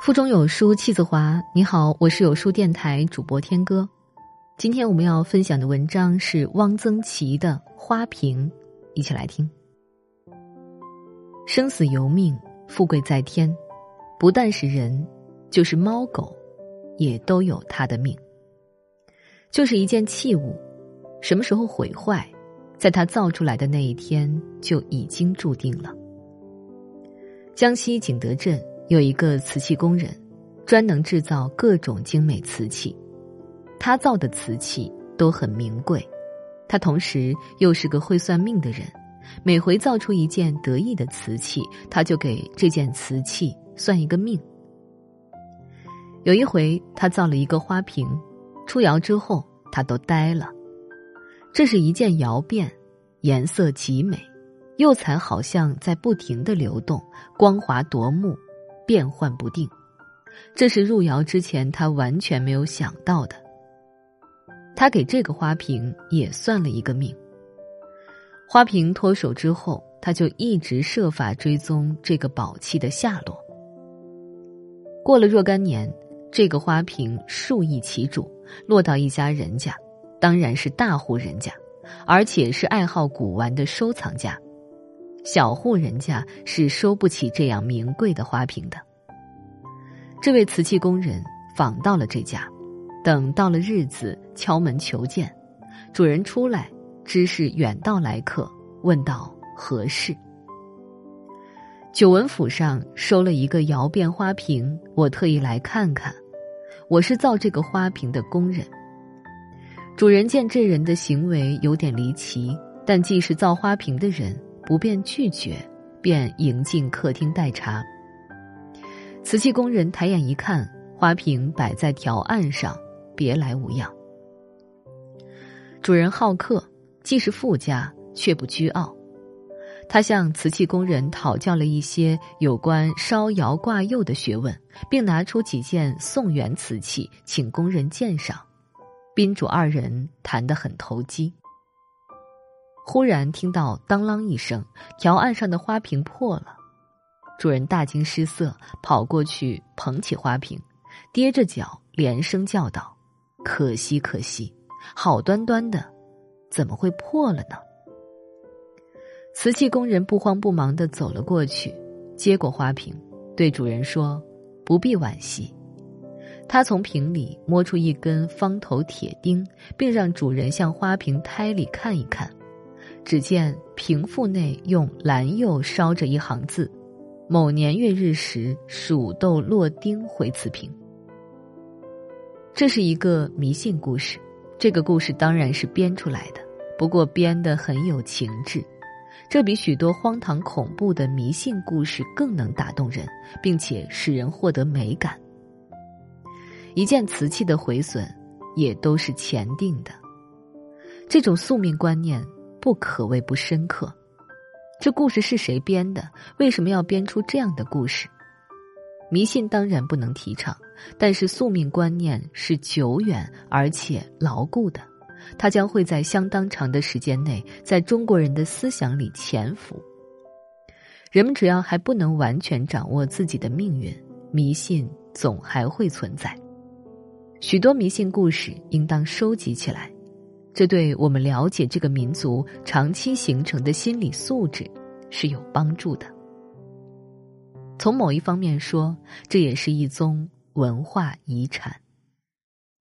腹中有书气自华。你好，我是有书电台主播天歌。今天我们要分享的文章是汪曾祺的《花瓶》，一起来听。生死由命，富贵在天，不但是人，就是猫狗，也都有它的命。就是一件器物，什么时候毁坏，在它造出来的那一天就已经注定了。江西景德镇有一个瓷器工人，专能制造各种精美瓷器。他造的瓷器都很名贵，他同时又是个会算命的人。每回造出一件得意的瓷器，他就给这件瓷器算一个命。有一回，他造了一个花瓶，出窑之后，他都呆了。这是一件窑变，颜色极美。釉彩好像在不停的流动，光滑夺目，变幻不定。这是入窑之前他完全没有想到的。他给这个花瓶也算了一个命。花瓶脱手之后，他就一直设法追踪这个宝器的下落。过了若干年，这个花瓶数易其主，落到一家人家，当然是大户人家，而且是爱好古玩的收藏家。小户人家是收不起这样名贵的花瓶的。这位瓷器工人访到了这家，等到了日子，敲门求见，主人出来，知是远道来客，问道何事？久闻府上收了一个窑变花瓶，我特意来看看。我是造这个花瓶的工人。主人见这人的行为有点离奇，但既是造花瓶的人。不便拒绝，便迎进客厅待茶。瓷器工人抬眼一看，花瓶摆在条案上，别来无恙。主人好客，既是富家，却不居傲。他向瓷器工人讨教了一些有关烧窑挂釉的学问，并拿出几件宋元瓷器，请工人鉴赏。宾主二人谈得很投机。忽然听到“当啷”一声，条案上的花瓶破了。主人大惊失色，跑过去捧起花瓶，跌着脚连声叫道：“可惜，可惜！好端端的，怎么会破了呢？”瓷器工人不慌不忙的走了过去，接过花瓶，对主人说：“不必惋惜。”他从瓶里摸出一根方头铁钉，并让主人向花瓶胎里看一看。只见瓶腹内用蓝釉烧着一行字：“某年月日时，鼠豆落丁回此瓶。”这是一个迷信故事，这个故事当然是编出来的，不过编得很有情致，这比许多荒唐恐怖的迷信故事更能打动人，并且使人获得美感。一件瓷器的毁损，也都是前定的，这种宿命观念。不可谓不深刻。这故事是谁编的？为什么要编出这样的故事？迷信当然不能提倡，但是宿命观念是久远而且牢固的，它将会在相当长的时间内在中国人的思想里潜伏。人们只要还不能完全掌握自己的命运，迷信总还会存在。许多迷信故事应当收集起来。这对我们了解这个民族长期形成的心理素质是有帮助的。从某一方面说，这也是一宗文化遗产。